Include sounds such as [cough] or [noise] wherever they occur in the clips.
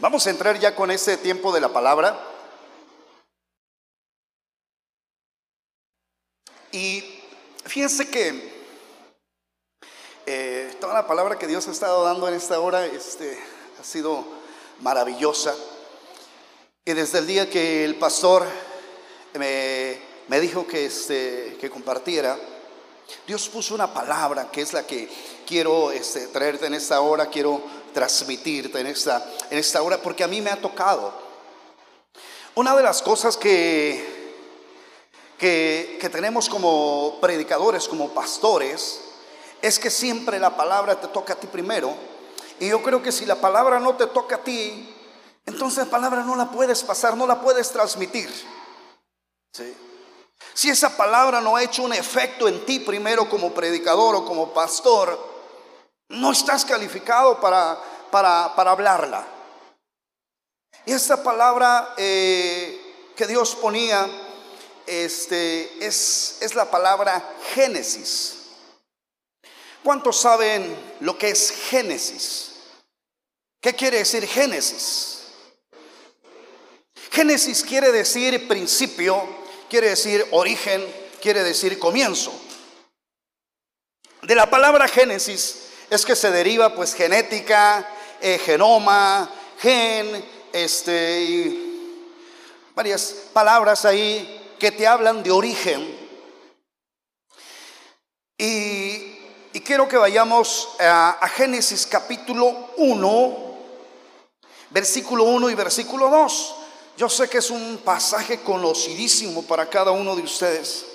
Vamos a entrar ya con este tiempo de la palabra. Y fíjense que eh, toda la palabra que Dios ha estado dando en esta hora este, ha sido maravillosa. Y desde el día que el pastor me, me dijo que, este, que compartiera, Dios puso una palabra que es la que quiero este, traerte en esta hora, quiero transmitirte en esta, en esta hora, porque a mí me ha tocado. Una de las cosas que, que, que tenemos como predicadores, como pastores, es que siempre la palabra te toca a ti primero. Y yo creo que si la palabra no te toca a ti, entonces la palabra no la puedes pasar, no la puedes transmitir. Si esa palabra no ha hecho un efecto en ti primero como predicador o como pastor, no estás calificado para, para, hablarla. Y esta palabra eh, que Dios ponía este, es, es la palabra Génesis. ¿Cuántos saben lo que es Génesis? ¿Qué quiere decir Génesis? Génesis quiere decir principio, quiere decir origen, quiere decir comienzo. De la palabra Génesis es que se deriva pues genética, eh, genoma, gen, este, y varias palabras ahí que te hablan de origen. Y, quiero que vayamos a, a Génesis capítulo 1, versículo 1 y versículo 2. Yo sé que es un pasaje conocidísimo para cada uno de ustedes.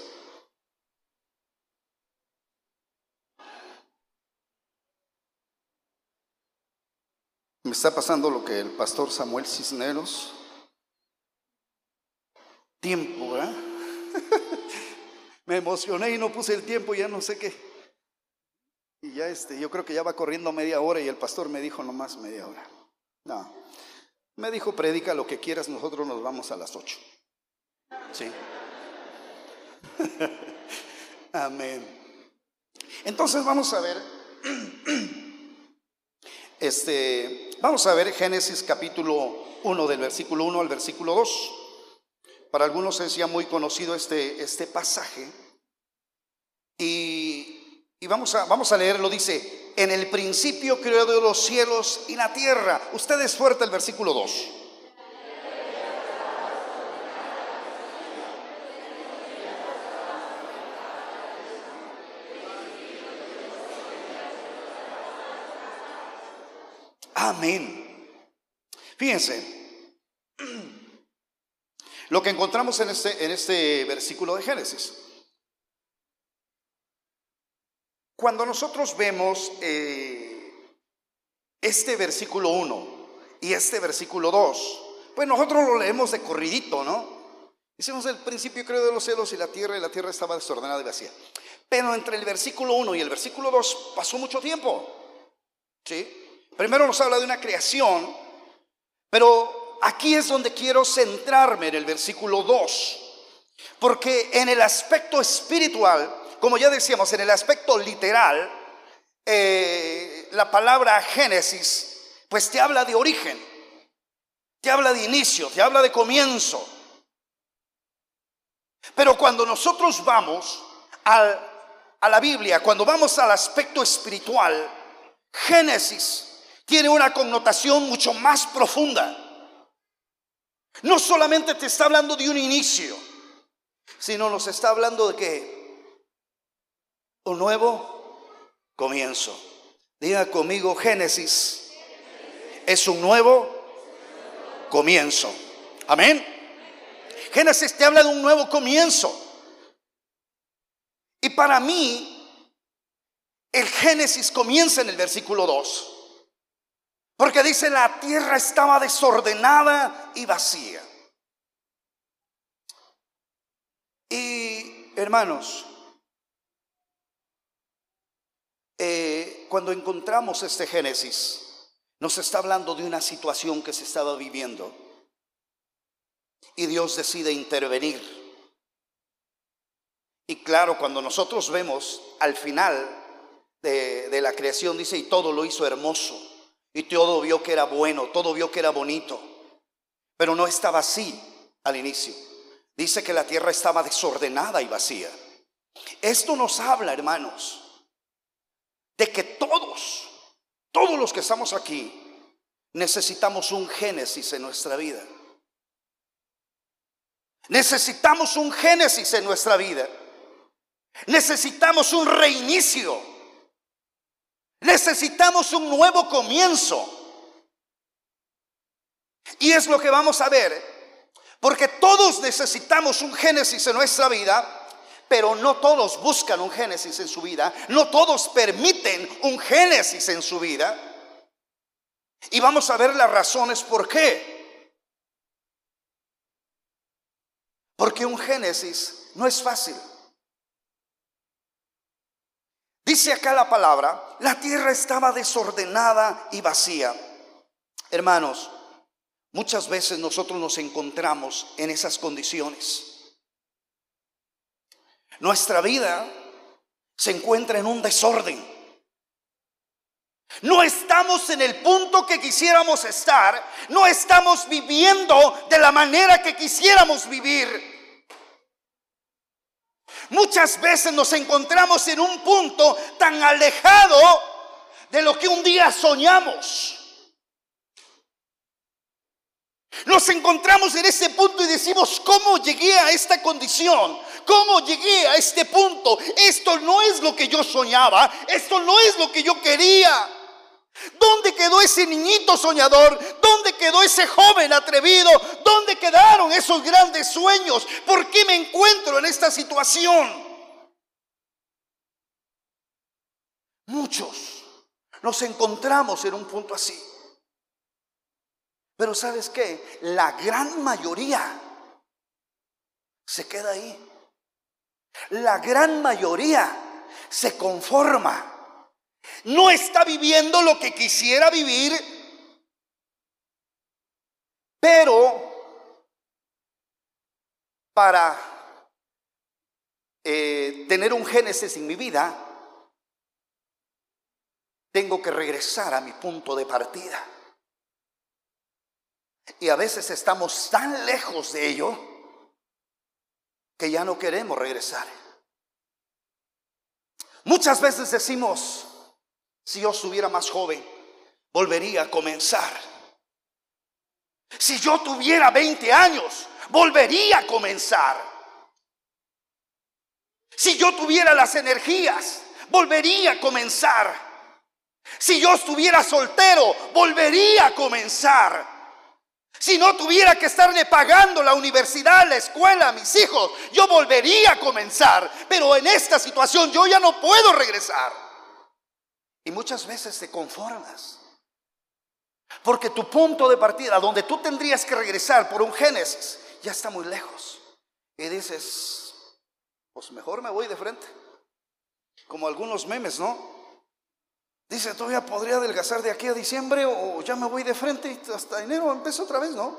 Me está pasando lo que el pastor Samuel Cisneros. Tiempo, ¿eh? [laughs] Me emocioné y no puse el tiempo, ya no sé qué. Y ya este, yo creo que ya va corriendo media hora y el pastor me dijo nomás media hora. No. Me dijo, predica lo que quieras, nosotros nos vamos a las ocho. Sí. [laughs] Amén. Entonces vamos a ver, [clears throat] este, vamos a ver Génesis capítulo 1 del versículo 1 al versículo 2. Para algunos es ya muy conocido este, este pasaje. Y, y vamos, a, vamos a leerlo, dice, en el principio creó Dios los cielos y la tierra. Usted es fuerte el versículo 2. Amén. Fíjense, [clears throat] lo que encontramos en este, en este versículo de Génesis. Cuando nosotros vemos eh, este versículo 1 y este versículo 2, pues nosotros lo leemos de corridito, ¿no? Hicimos el principio creo de los cielos y la tierra y la tierra estaba desordenada y vacía. Pero entre el versículo 1 y el versículo 2 pasó mucho tiempo. ¿Sí? Primero nos habla de una creación, pero aquí es donde quiero centrarme en el versículo 2. Porque en el aspecto espiritual como ya decíamos, en el aspecto literal, eh, la palabra Génesis, pues te habla de origen, te habla de inicio, te habla de comienzo. Pero cuando nosotros vamos a la Biblia, cuando vamos al aspecto espiritual, Génesis tiene una connotación mucho más profunda. No solamente te está hablando de un inicio, sino nos está hablando de que un nuevo comienzo. Diga conmigo, Génesis es un nuevo comienzo. Amén. Génesis te habla de un nuevo comienzo. Y para mí, el Génesis comienza en el versículo 2. Porque dice, la tierra estaba desordenada y vacía. Y hermanos, Eh, cuando encontramos este Génesis, nos está hablando de una situación que se estaba viviendo y Dios decide intervenir. Y claro, cuando nosotros vemos al final de, de la creación, dice, y todo lo hizo hermoso. Y todo vio que era bueno, todo vio que era bonito. Pero no estaba así al inicio. Dice que la tierra estaba desordenada y vacía. Esto nos habla, hermanos, de que todos, todos los que estamos aquí, necesitamos un génesis en nuestra vida. Necesitamos un génesis en nuestra vida. Necesitamos un reinicio. Necesitamos un nuevo comienzo. Y es lo que vamos a ver. Porque todos necesitamos un génesis en nuestra vida. Pero no todos buscan un génesis en su vida. No todos permiten un génesis en su vida. Y vamos a ver las razones por qué. Porque un Génesis no es fácil. Dice acá la palabra, la tierra estaba desordenada y vacía. Hermanos, muchas veces nosotros nos encontramos en esas condiciones. Nuestra vida se encuentra en un desorden. No estamos en el punto que quisiéramos estar. No estamos viviendo de la manera que quisiéramos vivir. Muchas veces nos encontramos en un punto tan alejado de lo que un día soñamos. Nos encontramos en ese punto y decimos, ¿cómo llegué a esta condición? ¿Cómo llegué a este punto? Esto no es lo que yo soñaba, esto no es lo que yo quería. ¿Dónde quedó ese niñito soñador? ¿Dónde quedó ese joven atrevido? ¿Dónde quedaron esos grandes sueños? ¿Por qué me encuentro en esta situación? Muchos nos encontramos en un punto así. Pero ¿sabes qué? La gran mayoría se queda ahí. La gran mayoría se conforma no está viviendo lo que quisiera vivir, pero para eh, tener un Génesis en mi vida, tengo que regresar a mi punto de partida. Y a veces estamos tan lejos de ello que ya no queremos regresar. Muchas veces decimos, si yo estuviera más joven, volvería a comenzar. Si yo tuviera 20 años, volvería a comenzar. Si yo tuviera las energías, volvería a comenzar. Si yo estuviera soltero, volvería a comenzar. Si no tuviera que estarle pagando la universidad, la escuela a mis hijos, yo volvería a comenzar. Pero en esta situación yo ya no puedo regresar. Y muchas veces te conformas. Porque tu punto de partida, donde tú tendrías que regresar por un Génesis, ya está muy lejos. Y dices, pues mejor me voy de frente. Como algunos memes, ¿no? Dice, todavía podría adelgazar de aquí a diciembre o ya me voy de frente y hasta enero empiezo otra vez, ¿no?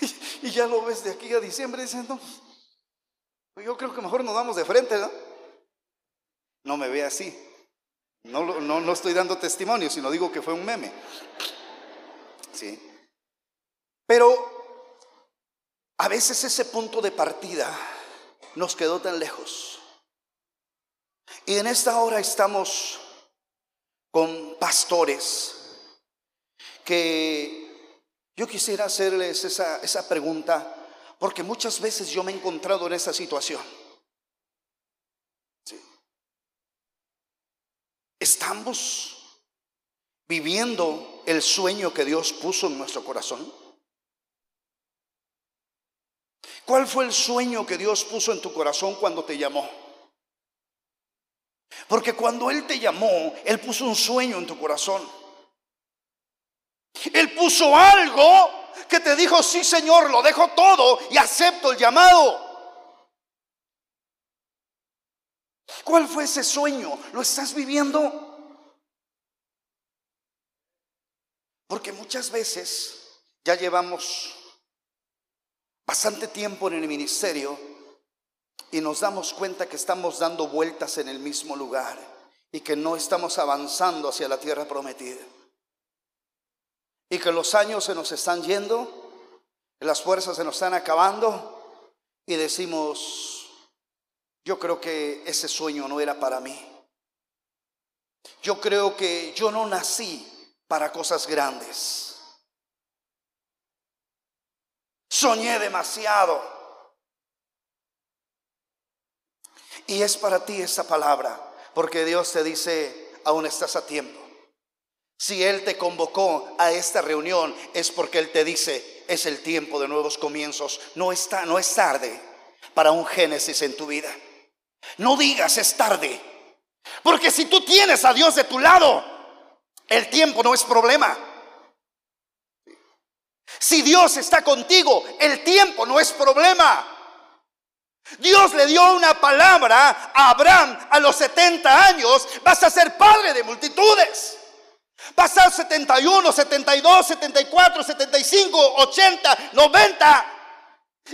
[laughs] Y, ya lo ves de aquí a diciembre, dicen, no, yo creo que mejor nos damos de frente, ¿no? No me ve así. No, no, no estoy dando testimonio, sino digo que fue un meme. Sí. Pero a veces ese punto de partida nos quedó tan lejos. Y en esta hora estamos con pastores que yo quisiera hacerles esa, esa pregunta, porque muchas veces yo me he encontrado en esa situación. ¿Estamos viviendo el sueño que Dios puso en nuestro corazón? ¿Cuál fue el sueño que Dios puso en tu corazón cuando te llamó? Porque cuando Él te llamó, Él puso un sueño en tu corazón. Él puso algo que te dijo, sí Señor, lo dejo todo y acepto el llamado. ¿Cuál fue ese sueño? ¿Lo estás viviendo? Porque muchas veces ya llevamos bastante tiempo en el ministerio y nos damos cuenta que estamos dando vueltas en el mismo lugar y que no estamos avanzando hacia la tierra prometida. Y que los años se nos están yendo, las fuerzas se nos están acabando y decimos, yo creo que ese sueño no era para mí. Yo creo que yo no nací para cosas grandes. Soñé demasiado. Y es para ti esta palabra. Porque Dios te dice, aún estás a tiempo. Si Él te convocó a esta reunión es porque Él te dice, es el tiempo de nuevos comienzos. No, está, no es tarde para un génesis en tu vida. No digas es tarde. Porque si tú tienes a Dios de tu lado, el tiempo no es problema. Si Dios está contigo, el tiempo no es problema. Dios le dio una palabra a Abraham a los 70 años, vas a ser padre de multitudes. Pasar 71, 72, 74, 75, 80, 90.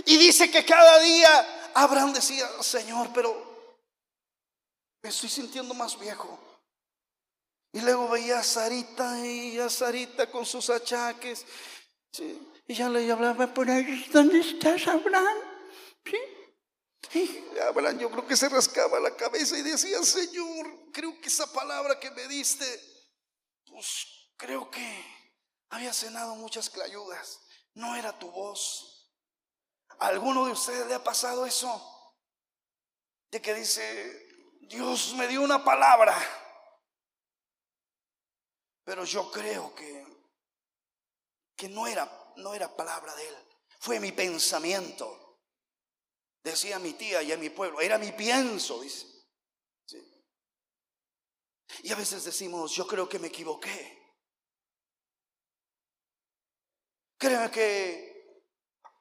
Y dice que cada día Abraham decía, Señor, pero me estoy sintiendo más viejo. Y luego veía a Sarita y a Sarita con sus achaques. Y ya le hablaba por ahí, ¿dónde estás, Abraham? ¿Sí? Y Abraham yo creo que se rascaba la cabeza y decía, Señor, creo que esa palabra que me diste, pues creo que había cenado muchas clayudas, no era tu voz. ¿A alguno de ustedes le ha pasado eso? De que dice, Dios me dio una palabra, pero yo creo que, que no, era, no era palabra de Él, fue mi pensamiento. Decía mi tía y a mi pueblo, era mi pienso, dice. Y a veces decimos, yo creo que me equivoqué. Créeme que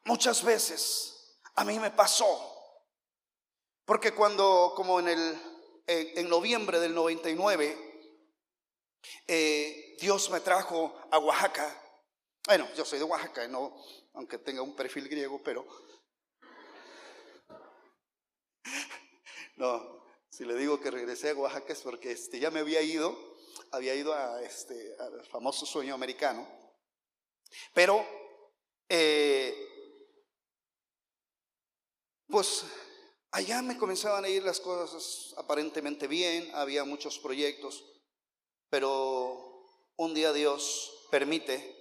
muchas veces a mí me pasó. Porque cuando, como en el en, noviembre del 99, eh, Dios me trajo a Oaxaca. Bueno, yo soy de Oaxaca, aunque tenga un perfil griego, pero [laughs] No, si le digo que regresé a Oaxaca es porque este, ya me había ido, había ido a, este, al famoso sueño americano, pero eh, pues allá me comenzaban a ir las cosas aparentemente bien, había muchos proyectos, pero un día Dios permite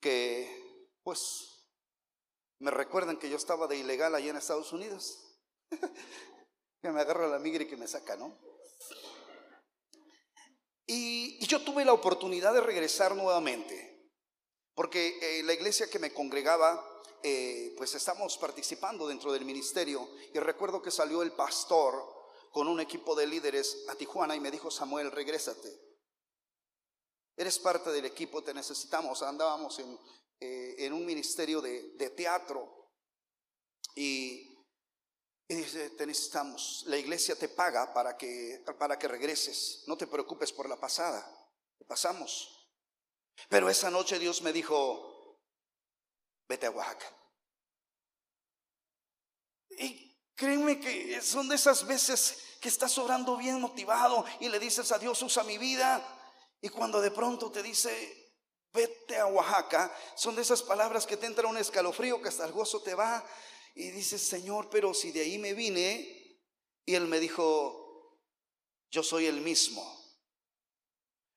que pues me recuerden que yo estaba de ilegal allá en Estados Unidos. [laughs] que me agarra la migra y que me saca, ¿no? Y, yo tuve la oportunidad de regresar nuevamente, porque eh, la iglesia que me congregaba, eh, pues estamos participando dentro del ministerio, y recuerdo que salió el pastor con un equipo de líderes a Tijuana y me dijo, Samuel, regrésate. Eres parte del equipo, te necesitamos. Andábamos en, eh, en un ministerio de, de teatro y dice, te necesitamos, la iglesia te paga para que, para que regreses, no te preocupes por la pasada, pasamos. Pero esa noche Dios me dijo, vete a Oaxaca. Y créeme que son de esas veces que estás orando bien motivado y le dices a Dios, usa mi vida. Y cuando de pronto te dice, vete a Oaxaca, son de esas palabras que te entra un escalofrío que hasta el gozo te va y dice, Señor, pero si de ahí me vine, y él me dijo, yo soy el mismo.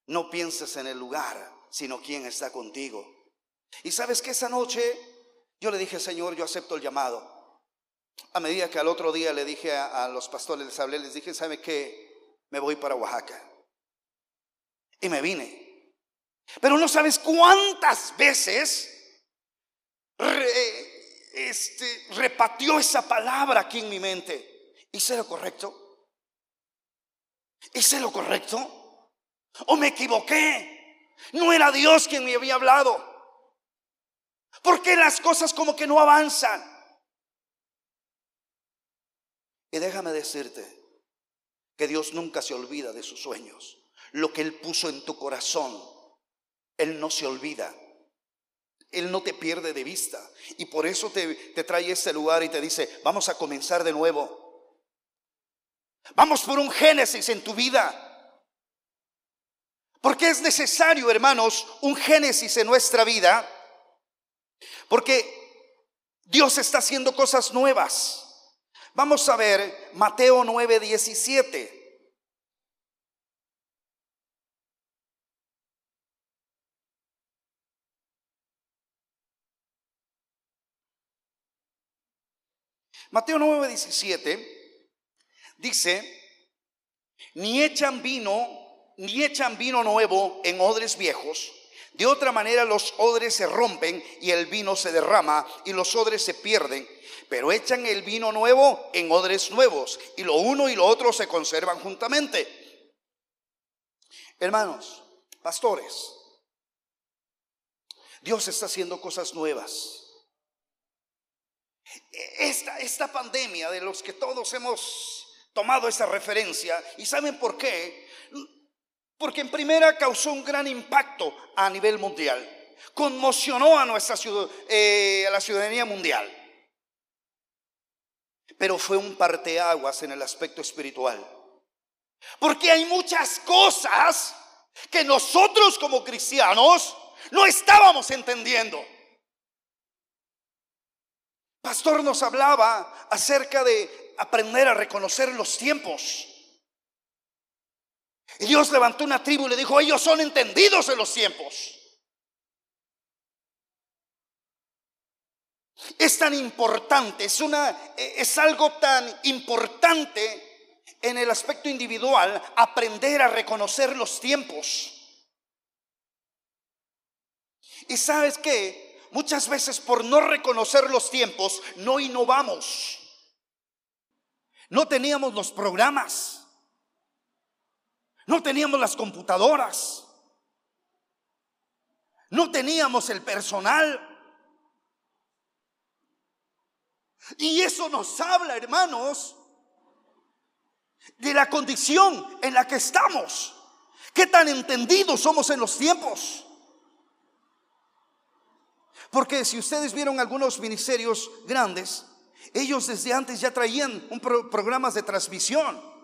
No pienses en el lugar, sino quién está contigo. Y sabes que esa noche yo le dije, Señor, yo acepto el llamado. A medida que al otro día le dije a, los pastores, les hablé, les dije, ¿sabe qué? Me voy para Oaxaca. Y me vine. Pero no sabes cuántas veces este, repateó esa palabra aquí en mi mente. ¿Hice lo correcto? ¿Hice lo correcto? ¿O me equivoqué? No era Dios quien me había hablado. ¿Por qué las cosas como que no avanzan? Y déjame decirte que Dios nunca se olvida de sus sueños. Lo que Él puso en tu corazón, Él no se olvida. Él no te pierde de vista. Y por eso te, trae este lugar y te dice, vamos a comenzar de nuevo. Vamos por un génesis en tu vida. Porque es necesario, hermanos, un génesis en nuestra vida. Porque Dios está haciendo cosas nuevas. Vamos a ver Mateo 9, 17. Mateo 9, 17 dice, ni echan vino, ni echan vino nuevo en odres viejos. De otra manera los odres se rompen y el vino se derrama y los odres se pierden. Pero echan el vino nuevo en odres nuevos y lo uno y lo otro se conservan juntamente. Hermanos, pastores, Dios está haciendo cosas nuevas. Esta, esta pandemia de los que todos hemos tomado esa referencia, ¿y saben por qué? Porque en primera causó un gran impacto a nivel mundial, conmocionó a nuestra ciudad, eh, a la ciudadanía mundial, pero fue un parteaguas en el aspecto espiritual, porque hay muchas cosas que nosotros como cristianos no estábamos entendiendo. Pastor nos hablaba acerca de aprender a reconocer los tiempos. Y Dios levantó una tribu y le dijo, ellos son entendidos en los tiempos. Es tan importante, es, una, es algo tan importante en el aspecto individual aprender a reconocer los tiempos. Y sabes qué? muchas veces por no reconocer los tiempos, no innovamos. No teníamos los programas. No teníamos las computadoras. No teníamos el personal. Y eso nos habla, hermanos, de la condición en la que estamos. Qué tan entendidos somos en los tiempos. Porque si ustedes vieron algunos ministerios grandes, ellos desde antes ya traían un programas de transmisión.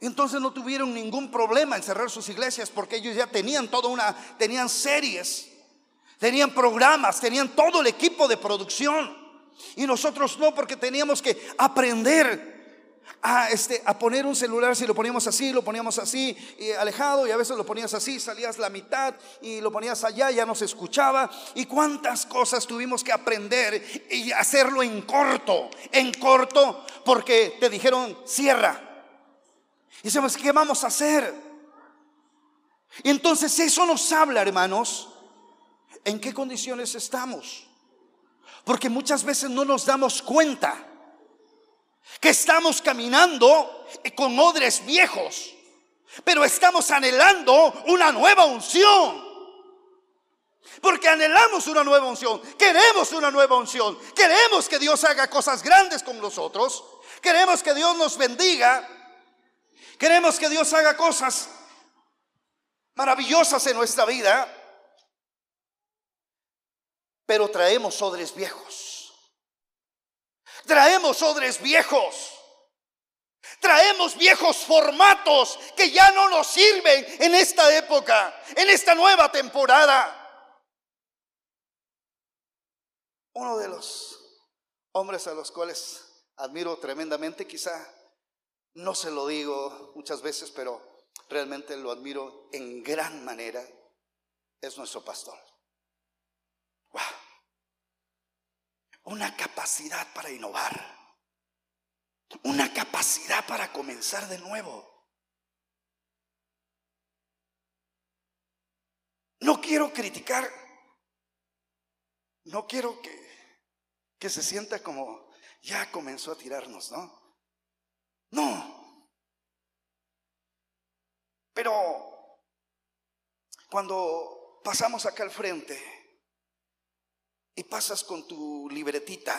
Entonces no tuvieron ningún problema en cerrar sus iglesias porque ellos ya tenían toda una, tenían series, tenían programas, tenían todo el equipo de producción. Y nosotros no, porque teníamos que aprender a, este, a poner un celular, si lo poníamos así, lo poníamos así, y alejado, y a veces lo ponías así, salías la mitad y lo ponías allá, ya no se escuchaba. Y cuántas cosas tuvimos que aprender y hacerlo en corto, en corto, porque te dijeron, cierra. Y decimos, ¿qué vamos a hacer? Y entonces eso nos habla, hermanos, en qué condiciones estamos. Porque muchas veces no nos damos cuenta que estamos caminando con odres viejos, pero estamos anhelando una nueva unción. Porque anhelamos una nueva unción, queremos una nueva unción, queremos que Dios haga cosas grandes con nosotros, queremos que Dios nos bendiga, queremos que Dios haga cosas maravillosas en nuestra vida, pero traemos odres viejos. Traemos odres viejos. Traemos viejos formatos que ya no nos sirven en esta época, en esta nueva temporada. Uno de los hombres a los cuales admiro tremendamente, quizá no se lo digo muchas veces, pero realmente lo admiro en gran manera, es nuestro pastor. Wow una capacidad para innovar, una capacidad para comenzar de nuevo. No quiero criticar, no quiero que, que se sienta como ya comenzó a tirarnos, ¿no? No. Pero cuando pasamos acá al frente, y pasas con tu libretita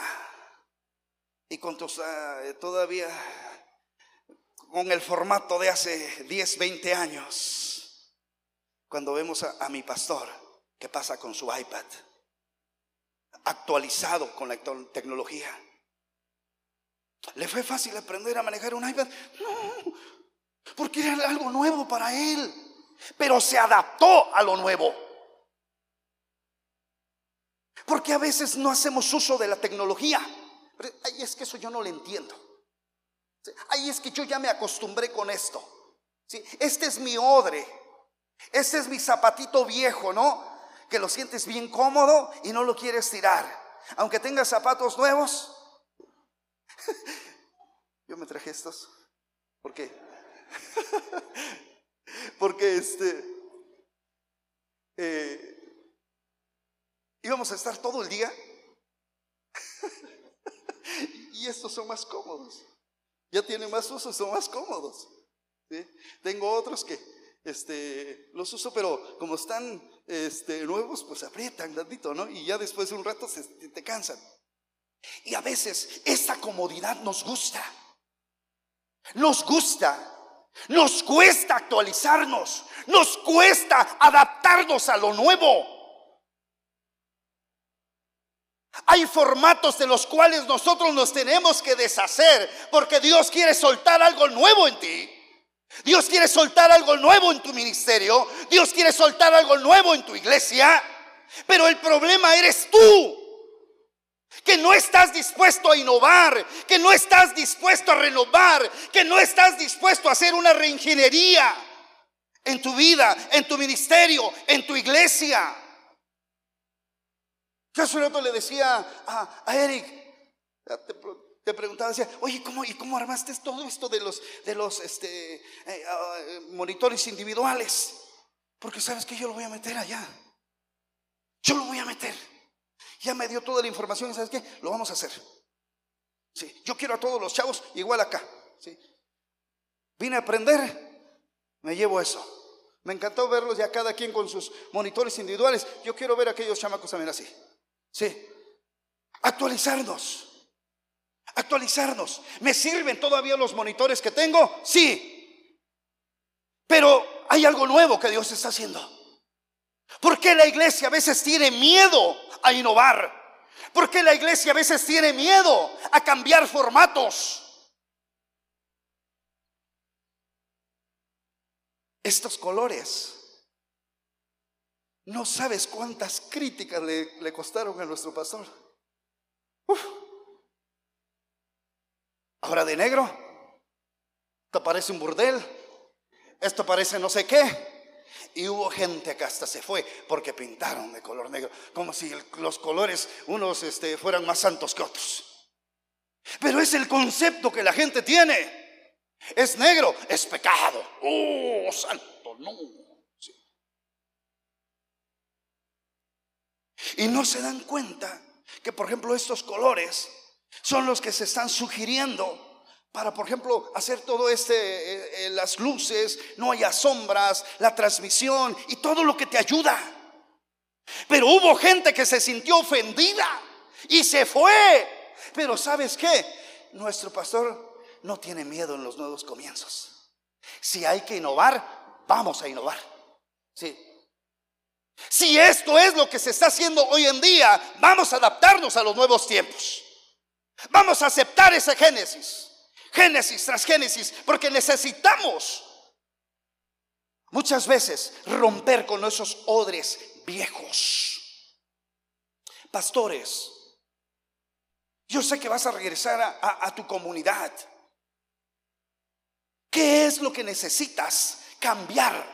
y con tus ah, todavía con el formato de hace 10, 20 años, cuando vemos a, a mi pastor que pasa con su iPad, actualizado con la tecnología. ¿Le fue fácil aprender a manejar un iPad? No, porque era algo nuevo para él. pero se adaptó a lo nuevo. Porque a veces no hacemos uso de la tecnología. Ahí es que eso yo no lo entiendo. Ahí es que yo ya me acostumbré con esto. ¿Sí? Este es mi odre. Este es mi zapatito viejo, ¿no? Que lo sientes bien cómodo y no lo quieres tirar. Aunque tengas zapatos nuevos. [laughs] yo me traje estos. ¿Por qué? [laughs] Porque este. Eh, íbamos a estar todo el día. [laughs] y estos son más cómodos. Ya tienen más uso, son más cómodos. Tengo otros que este, los uso, pero como están este, nuevos, pues aprietan tantito, ¿no? Y ya después de un rato se, te cansan. Y a veces esta comodidad nos gusta. Nos gusta. Nos cuesta actualizarnos. Nos cuesta adaptarnos a lo nuevo. Hay formatos de los cuales nosotros nos tenemos que deshacer porque Dios quiere soltar algo nuevo en ti. Dios quiere soltar algo nuevo en tu ministerio. Dios quiere soltar algo nuevo en tu iglesia. Pero el problema eres tú. Que no estás dispuesto a innovar, que no estás dispuesto a renovar, que no estás dispuesto a hacer una reingeniería en tu vida, en tu ministerio, en tu iglesia. Yo hace rato le decía a, Eric, te, preguntaba, decía, oye, ¿cómo, ¿y cómo armaste todo esto de los, de los este, eh, ah, monitores individuales? Porque sabes que yo lo voy a meter allá. Yo lo voy a meter. Ya me dio toda la información y sabes qué, lo vamos a hacer. Sí, yo quiero a todos los chavos igual acá. Sí. Vine a aprender, me llevo eso. Me encantó verlos ya cada quien con sus monitores individuales. Yo quiero ver a aquellos chamacos también así. Sí. Actualizarnos. Actualizarnos. ¿Me sirven todavía los monitores que tengo? Sí. Pero hay algo nuevo que Dios está haciendo. ¿Por qué la iglesia a veces tiene miedo a innovar? ¿Por qué la iglesia a veces tiene miedo a cambiar formatos? Estos colores no sabes cuántas críticas le, costaron a nuestro pastor. Ahora de negro, esto parece un burdel, esto parece no sé qué. Y hubo gente que hasta se fue porque pintaron de color negro, como si los colores unos este, fueran más santos que otros. Pero es el concepto que la gente tiene. Es negro, es pecado. Oh, santo, no. Y no se dan cuenta que, por ejemplo, estos colores son los que se están sugiriendo para, por ejemplo, hacer todo este, eh, eh, las luces, no haya sombras, la transmisión y todo lo que te ayuda. Pero hubo gente que se sintió ofendida y se fue. Pero ¿sabes qué? Nuestro pastor no tiene miedo en los nuevos comienzos. Si hay que innovar, vamos a innovar. Sí, si esto es lo que se está haciendo hoy en día, vamos a adaptarnos a los nuevos tiempos. Vamos a aceptar ese Génesis. Génesis tras Génesis, porque necesitamos muchas veces romper con esos odres viejos. Pastores, yo sé que vas a regresar a, a tu comunidad. ¿Qué es lo que necesitas cambiar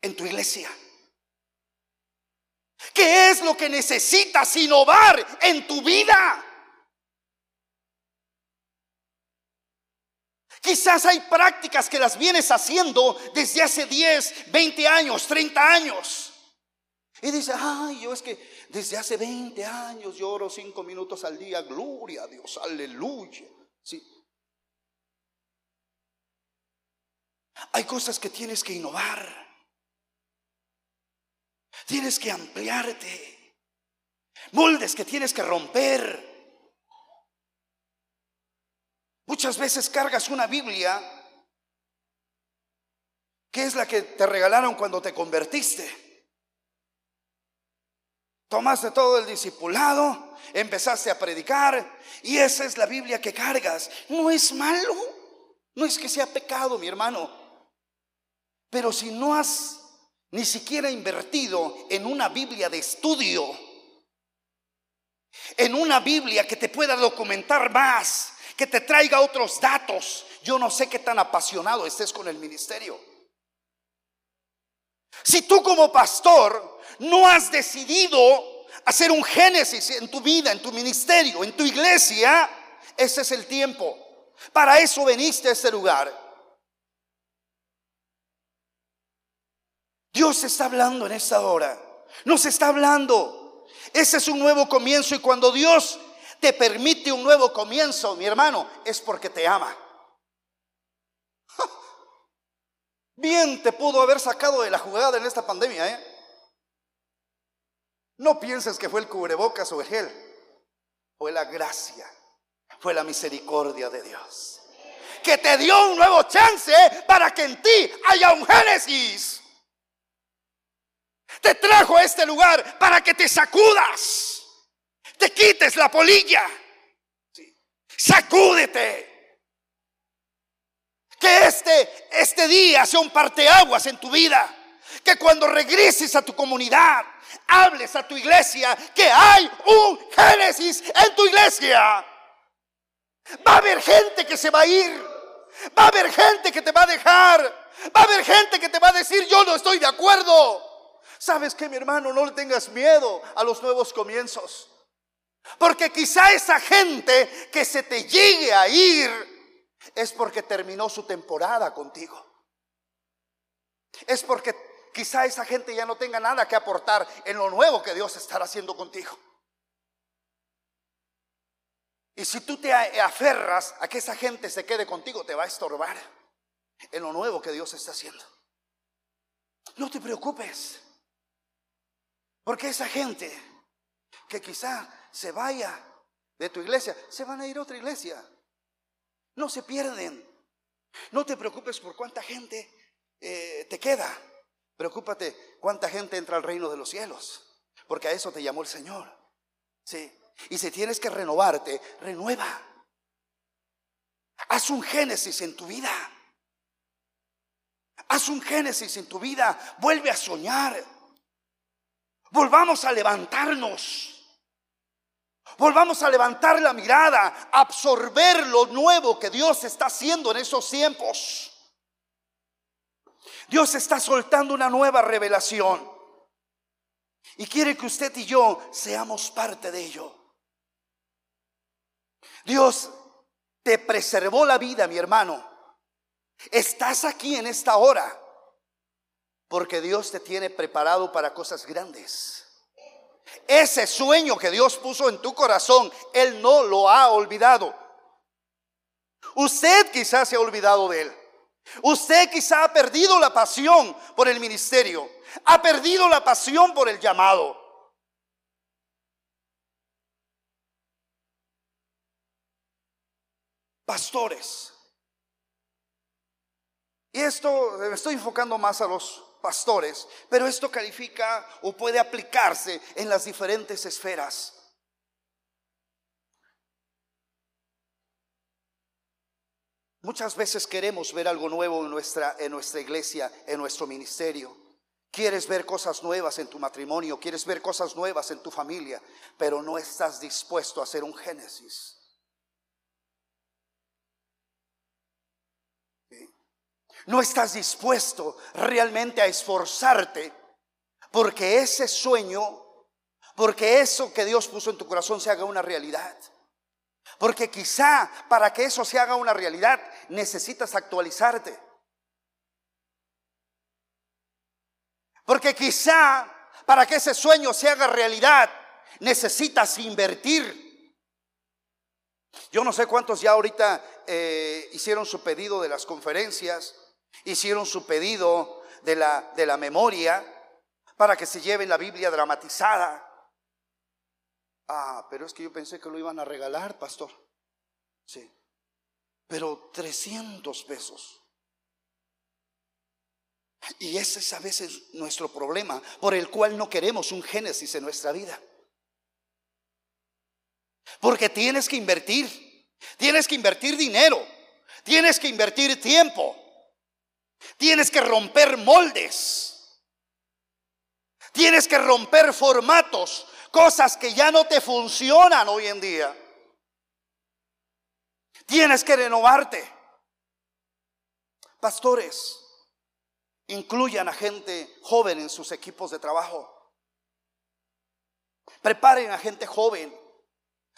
en tu iglesia? ¿Qué es lo que necesitas innovar en tu vida? Quizás hay prácticas que las vienes haciendo desde hace 10, 20 años, 30 años. Y dice, ay, yo es que desde hace 20 años lloro 5 minutos al día, gloria a Dios, aleluya. Sí. Hay cosas que tienes que innovar. Tienes que ampliarte. Moldes que tienes que romper. Muchas veces cargas una Biblia que es la que te regalaron cuando te convertiste. Tomaste todo el discipulado, empezaste a predicar y esa es la Biblia que cargas. No es malo, no es que sea pecado, mi hermano. Pero si no has ni siquiera invertido en una Biblia de estudio, en una Biblia que te pueda documentar más, que te traiga otros datos. Yo no sé qué tan apasionado estés con el ministerio. Si tú como pastor no has decidido hacer un génesis en tu vida, en tu ministerio, en tu iglesia, ese es el tiempo. Para eso veniste a este lugar. Dios está hablando en esta hora. Nos está hablando. Ese es un nuevo comienzo y cuando Dios te permite un nuevo comienzo, mi hermano, es porque te ama. Bien te pudo haber sacado de la jugada en esta pandemia, ¿eh? No pienses que fue el cubrebocas o el gel. Fue la gracia, fue la misericordia de Dios. Que te dio un nuevo chance para que en ti haya un Génesis. Te trajo a este lugar para que te sacudas, te quites la polilla, sacúdete. Que este, este día sea un parteaguas en tu vida. Que cuando regreses a tu comunidad, hables a tu iglesia que hay un Génesis en tu iglesia. Va a haber gente que se va a ir. Va a haber gente que te va a dejar. Va a haber gente que te va a decir, yo no estoy de acuerdo. ¿Sabes que mi hermano? No le tengas miedo a los nuevos comienzos. Porque quizá esa gente que se te llegue a ir es porque terminó su temporada contigo. Es porque quizá esa gente ya no tenga nada que aportar en lo nuevo que Dios estará haciendo contigo. Y si tú te aferras a que esa gente se quede contigo, te va a estorbar en lo nuevo que Dios está haciendo. No te preocupes. Porque esa gente que quizá se vaya de tu iglesia, se van a ir a otra iglesia. No se pierden. No te preocupes por cuánta gente eh, te queda. Preocúpate cuánta gente entra al reino de los cielos. Porque a eso te llamó el Señor. Sí. Y si tienes que renovarte, renueva. Haz un génesis en tu vida. Haz un génesis en tu vida. Vuelve a soñar. Volvamos a levantarnos. Volvamos a levantar la mirada, absorber lo nuevo que Dios está haciendo en esos tiempos. Dios está soltando una nueva revelación. Y quiere que usted y yo seamos parte de ello. Dios te preservó la vida, mi hermano. Estás aquí en esta hora porque Dios te tiene preparado para cosas grandes. Ese sueño que Dios puso en tu corazón, Él no lo ha olvidado. Usted quizás se ha olvidado de Él. Usted quizá ha perdido la pasión por el ministerio. Ha perdido la pasión por el llamado. Pastores. Y esto me estoy enfocando más a los pastores, pero esto califica o puede aplicarse en las diferentes esferas. Muchas veces queremos ver algo nuevo en nuestra, en nuestra iglesia, en nuestro ministerio. Quieres ver cosas nuevas en tu matrimonio, quieres ver cosas nuevas en tu familia, pero no estás dispuesto a hacer un génesis. No estás dispuesto realmente a esforzarte porque ese sueño, porque eso que Dios puso en tu corazón se haga una realidad. Porque quizá para que eso se haga una realidad necesitas actualizarte. Porque quizá para que ese sueño se haga realidad necesitas invertir. Yo no sé cuántos ya ahorita eh, hicieron su pedido de las conferencias Hicieron su pedido de la, de la memoria para que se lleven la Biblia dramatizada. Ah, pero es que yo pensé que lo iban a regalar, pastor. Sí. Pero 300 pesos. Y ese es a veces nuestro problema, por el cual no queremos un Génesis en nuestra vida. Porque tienes que invertir, tienes que invertir dinero, tienes que invertir tiempo. Tienes que romper moldes. Tienes que romper formatos, cosas que ya no te funcionan hoy en día. Tienes que renovarte. Pastores, incluyan a gente joven en sus equipos de trabajo. Preparen a gente joven.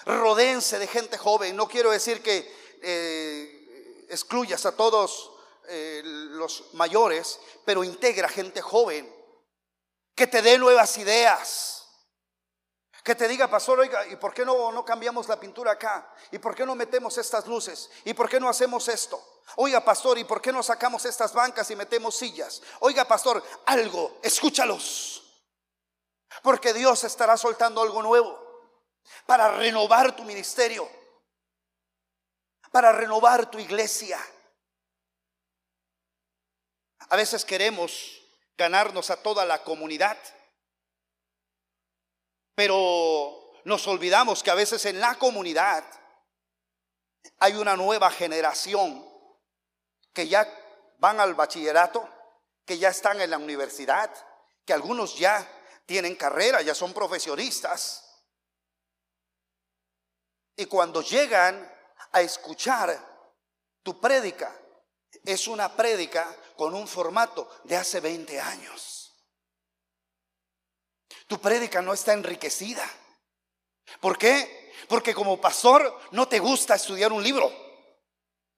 Rodéense de gente joven. No quiero decir que eh, excluyas a todos eh, los mayores, pero integra gente joven que te dé nuevas ideas. Que te diga, pastor, oiga, ¿y por qué no, no cambiamos la pintura acá? ¿Y por qué no metemos estas luces? ¿Y por qué no hacemos esto? Oiga, pastor, ¿y por qué no sacamos estas bancas y metemos sillas? Oiga, pastor, algo, escúchalos. Porque Dios estará soltando algo nuevo para renovar tu ministerio, para renovar tu iglesia. A veces queremos ganarnos a toda la comunidad. Pero nos olvidamos que a veces en la comunidad hay una nueva generación que ya van al bachillerato, que ya están en la universidad, que algunos ya tienen carrera, ya son profesionistas. Y cuando llegan a escuchar tu prédica, es una prédica con un formato de hace 20 años. Tu prédica no está enriquecida. ¿Por qué? Porque como pastor no te gusta estudiar un libro.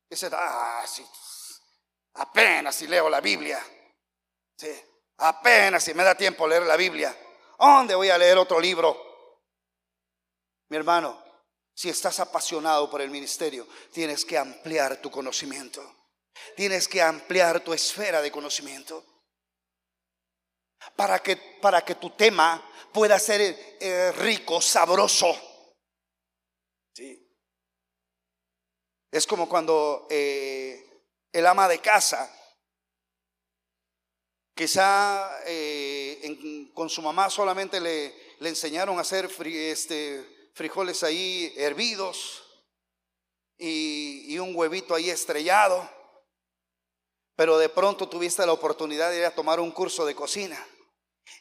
Dices, ah, sí, apenas si leo la Biblia. Sí, apenas si me da tiempo leer la Biblia. ¿Dónde voy a leer otro libro? Mi hermano, si estás apasionado por el ministerio, tienes que ampliar tu conocimiento. Tienes que ampliar tu esfera de conocimiento para que, para que tu tema pueda ser eh, rico, sabroso. ¿Sí? Es como cuando eh, el ama de casa, quizá eh, con su mamá solamente le, le enseñaron a hacer este, frijoles ahí hervidos y un huevito ahí estrellado pero de pronto tuviste la oportunidad de ir a tomar un curso de cocina.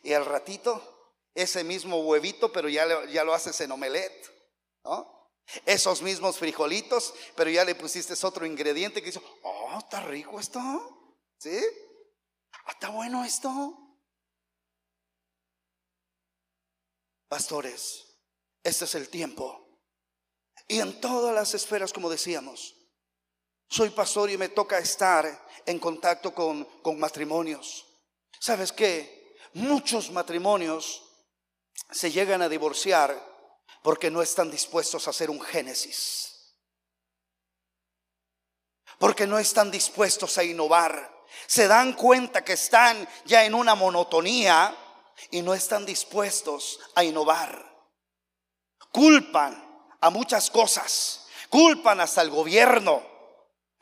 Y al ratito, ese mismo huevito, pero ya, ya lo haces en omelette. Esos mismos frijolitos, pero ya le pusiste otro ingrediente que dice, oh, está rico esto. ¿Sí? Ah, está bueno esto. Pastores, este es el tiempo. Y en todas las esferas, como decíamos, soy pastor y me toca estar en contacto con, matrimonios. ¿Sabes qué? Muchos matrimonios se llegan a divorciar porque no están dispuestos a hacer un génesis. Porque no están dispuestos a innovar. Se dan cuenta que están ya en una monotonía y no están dispuestos a innovar. Culpan a muchas cosas. Culpan hasta el gobierno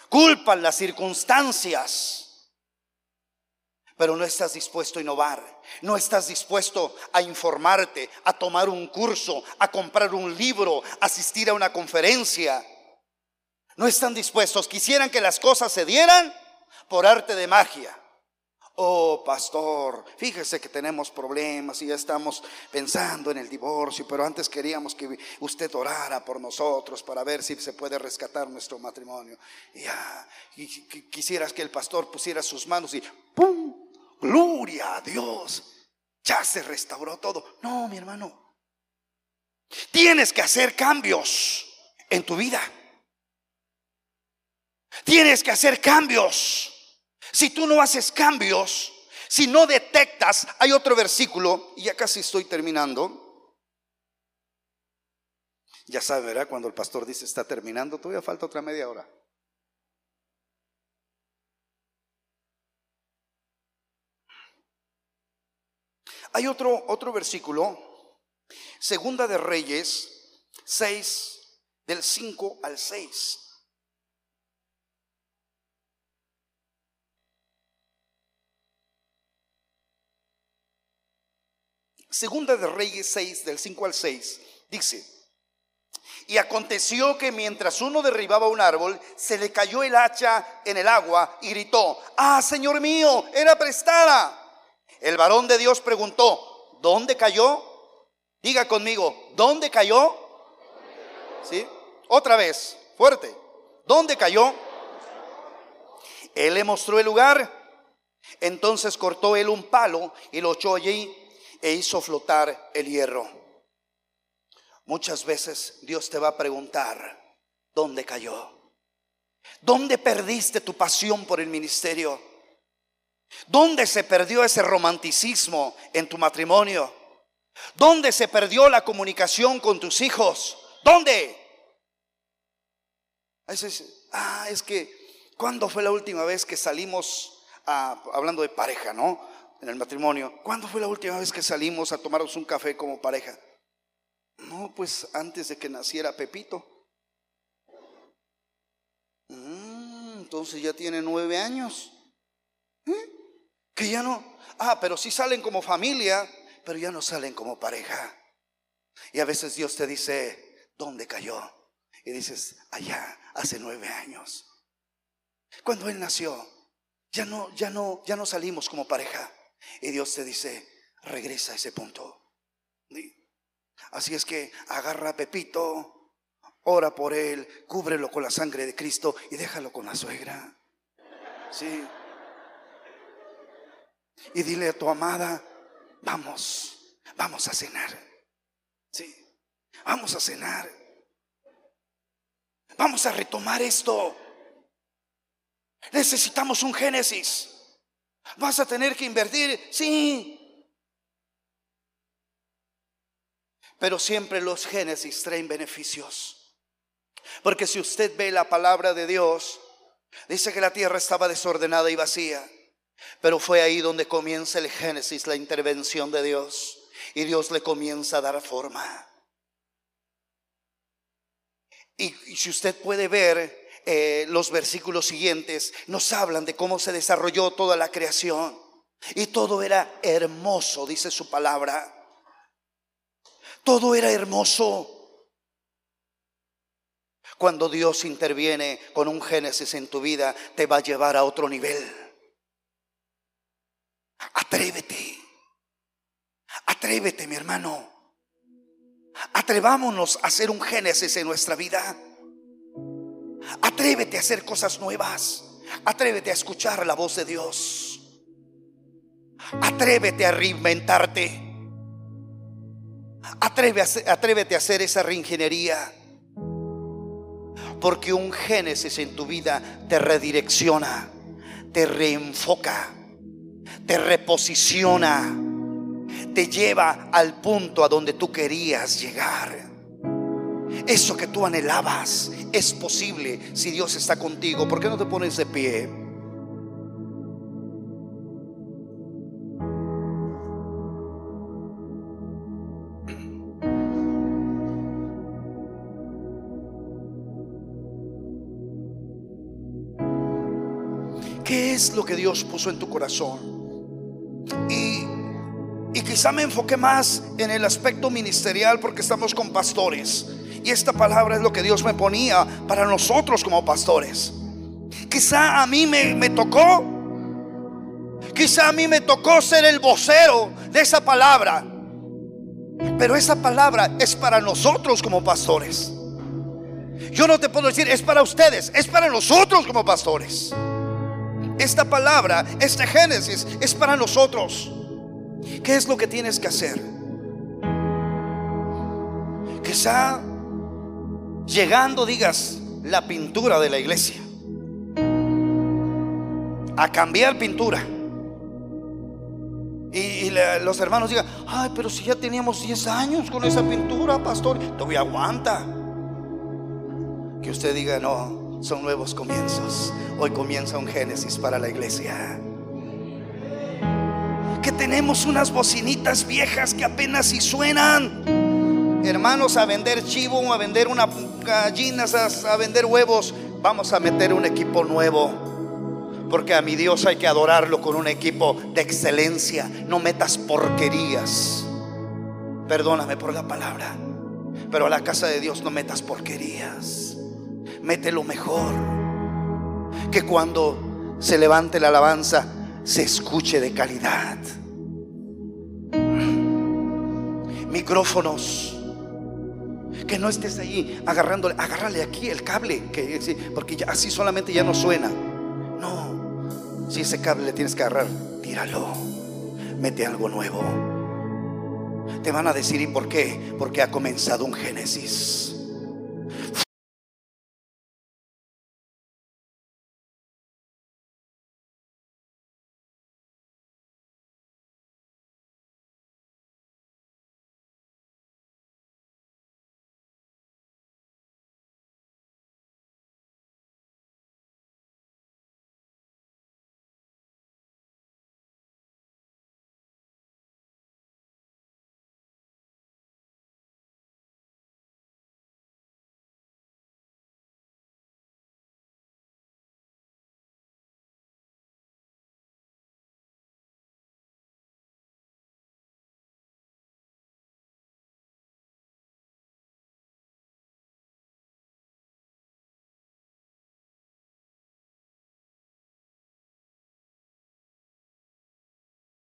culpan las circunstancias, pero no estás dispuesto a innovar, no estás dispuesto a informarte, a tomar un curso, a comprar un libro, asistir a una conferencia. No están dispuestos, quisieran que las cosas se dieran por arte de magia. Oh, pastor, fíjese que tenemos problemas y ya estamos pensando en el divorcio, pero antes queríamos que usted orara por nosotros para ver si se puede rescatar nuestro matrimonio. Y, y quisieras que el pastor pusiera sus manos y ¡pum! Gloria a Dios. Ya se restauró todo. No, mi hermano. Tienes que hacer cambios en tu vida. Tienes que hacer cambios. Si tú no haces cambios, si no detectas, hay otro versículo, y ya casi estoy terminando. Ya sabe, ¿verdad? Cuando el pastor dice está terminando, todavía falta otra media hora. Hay otro, otro versículo, Segunda de Reyes 6, del 5 al 6. Segunda de Reyes 6, del 5 al 6, dice, y aconteció que mientras uno derribaba un árbol, se le cayó el hacha en el agua y gritó, ah, Señor mío, era prestada. El varón de Dios preguntó, ¿dónde cayó? Diga conmigo, ¿dónde cayó? ¿Sí? Otra vez, fuerte. ¿Dónde cayó? Él le mostró el lugar. Entonces cortó él un palo y lo echó allí e hizo flotar el hierro. Muchas veces Dios te va a preguntar, ¿dónde cayó? ¿Dónde perdiste tu pasión por el ministerio? ¿Dónde se perdió ese romanticismo en tu matrimonio? ¿Dónde se perdió la comunicación con tus hijos? ¿Dónde? ah, es que, ¿cuándo fue la última vez que salimos, a, hablando de pareja, ¿no? En el matrimonio, ¿cuándo fue la última vez que salimos a tomarnos un café como pareja? No, pues antes de que naciera Pepito. Mm, entonces ya tiene nueve años. ¿Eh? Que ya no. Ah, pero sí salen como familia, pero ya no salen como pareja. Y a veces Dios te dice, ¿dónde cayó? Y dices, allá, hace nueve años. Cuando Él nació, ya no, ya no, ya no salimos como pareja. Y Dios te dice, regresa a ese punto. Así es que agarra a Pepito, ora por él, cúbrelo con la sangre de Cristo y déjalo con la suegra. Sí. Y dile a tu amada, vamos, vamos a cenar. Sí, vamos a cenar. Vamos a retomar esto. Necesitamos un Génesis. Vas a tener que invertir, sí. Pero siempre los Génesis traen beneficios. Porque si usted ve la palabra de Dios, dice que la tierra estaba desordenada y vacía. Pero fue ahí donde comienza el Génesis, la intervención de Dios. Y Dios le comienza a dar forma. Y, si usted puede ver eh, los versículos siguientes, nos hablan de cómo se desarrolló toda la creación. Y todo era hermoso, dice su palabra. Todo era hermoso. Cuando Dios interviene con un Génesis en tu vida, te va a llevar a otro nivel. Atrévete. Atrévete, mi hermano. Atrevámonos a hacer un Génesis en nuestra vida. Atrévete a hacer cosas nuevas. Atrévete a escuchar la voz de Dios. Atrévete a reinventarte. Atrévete a hacer esa reingeniería. Porque un Génesis en tu vida te redirecciona, te reenfoca te reposiciona, te lleva al punto a donde tú querías llegar. Eso que tú anhelabas es posible si Dios está contigo. ¿Por qué no te pones de pie? ¿Qué es lo que Dios puso en tu corazón? Y, quizá me enfoqué más en el aspecto ministerial porque estamos con pastores. Y esta palabra es lo que Dios me ponía para nosotros como pastores. Quizá a mí me, me tocó, quizá a mí me tocó ser el vocero de esa palabra. Pero esa palabra es para nosotros como pastores. Yo no te puedo decir, es para ustedes, es para nosotros como pastores. Esta palabra, este Génesis, es para nosotros. ¿Qué es lo que tienes que hacer? Quizá llegando digas la pintura de la iglesia. A cambiar pintura. Y, los hermanos digan, ay, pero si ya teníamos 10 años con esa pintura, pastor, todavía aguanta. Que usted diga, no, son nuevos comienzos. Hoy comienza un Génesis para la iglesia. Que tenemos unas bocinitas viejas que apenas si suenan. Hermanos, a vender chivo, a vender una gallinas, a, a vender huevos. Vamos a meter un equipo nuevo. Porque a mi Dios hay que adorarlo con un equipo de excelencia. No metas porquerías. Perdóname por la palabra. Pero a la casa de Dios no metas porquerías mete lo mejor. Que cuando se levante la alabanza, se escuche de calidad. micrófonos. Que no estés ahí agarrándole, agárrale aquí el cable, que, porque así solamente ya no suena. No, si ese cable le tienes que agarrar, tíralo, mete algo nuevo. Te van a decir, ¿y por qué? Porque ha comenzado un Génesis.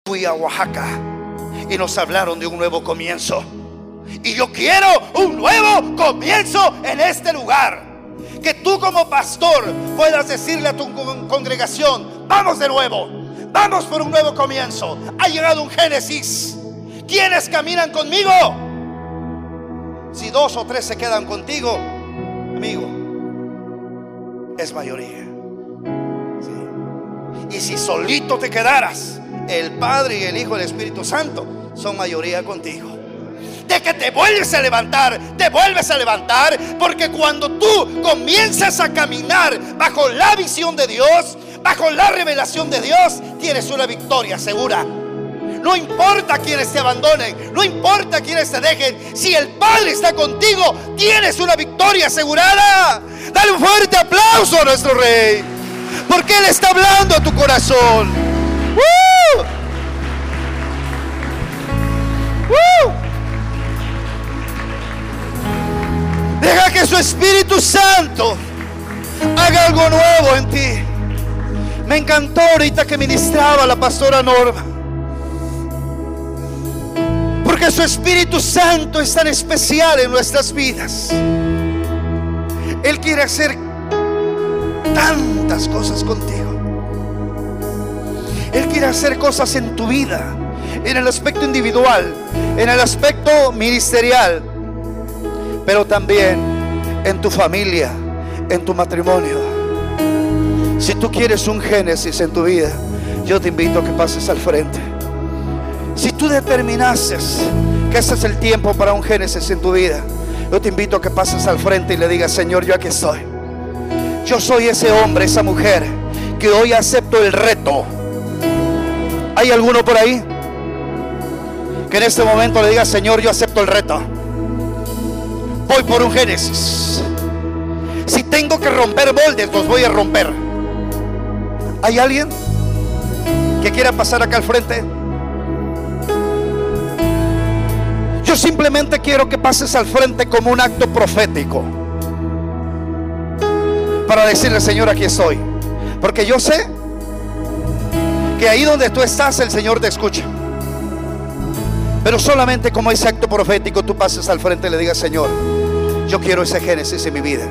Fui a Oaxaca y nos hablaron de un nuevo comienzo. Y yo quiero un nuevo comienzo en este lugar. Que tú como pastor puedas decirle a tu congregación, vamos de nuevo, vamos por un nuevo comienzo. Ha llegado un Génesis. ¿Quiénes caminan conmigo? Si dos o tres se quedan contigo, amigo, es mayoría. Y si solito te quedaras, el Padre y el Hijo el Espíritu Santo son mayoría contigo. De que te vuelves a levantar, te vuelves a levantar, porque cuando tú comienzas a caminar bajo la visión de Dios, bajo la revelación de Dios, tienes una victoria segura. No importa quienes te abandonen, no importa quienes te dejen, si el Padre está contigo, tienes una victoria asegurada. Dale un fuerte aplauso a nuestro Rey, porque Él está hablando a tu corazón. Deja que su Espíritu Santo haga algo nuevo en ti. Me encantó ahorita que ministraba la pastora Norma. Porque su Espíritu Santo es tan especial en nuestras vidas. Él quiere hacer tantas cosas contigo. Él quiere hacer cosas en tu vida, en el aspecto individual, en el aspecto ministerial, pero también en tu familia, en tu matrimonio. Si tú quieres un génesis en tu vida, yo te invito a que pases al frente. Si tú determinases que ese es el tiempo para un génesis en tu vida, yo te invito a que pases al frente y le digas, Señor, yo aquí estoy. Yo soy ese hombre, esa mujer que hoy acepto el reto. ¿Hay alguno por ahí? Que en este momento le diga, Señor, yo acepto el reto voy por un Génesis. Si tengo que romper moldes, los voy a romper. ¿Hay alguien que quiera pasar acá al frente? Yo simplemente quiero que pases al frente como un acto profético. Para decirle, Señor, aquí estoy. Porque yo sé que ahí donde tú estás, el Señor te escucha. Pero solamente como ese acto profético tú pases al frente y le digas, Señor, yo quiero ese Génesis en mi vida.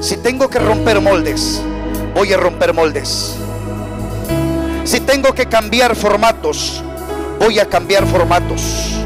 Si tengo que romper moldes, voy a romper moldes. Si tengo que cambiar formatos, voy a cambiar formatos.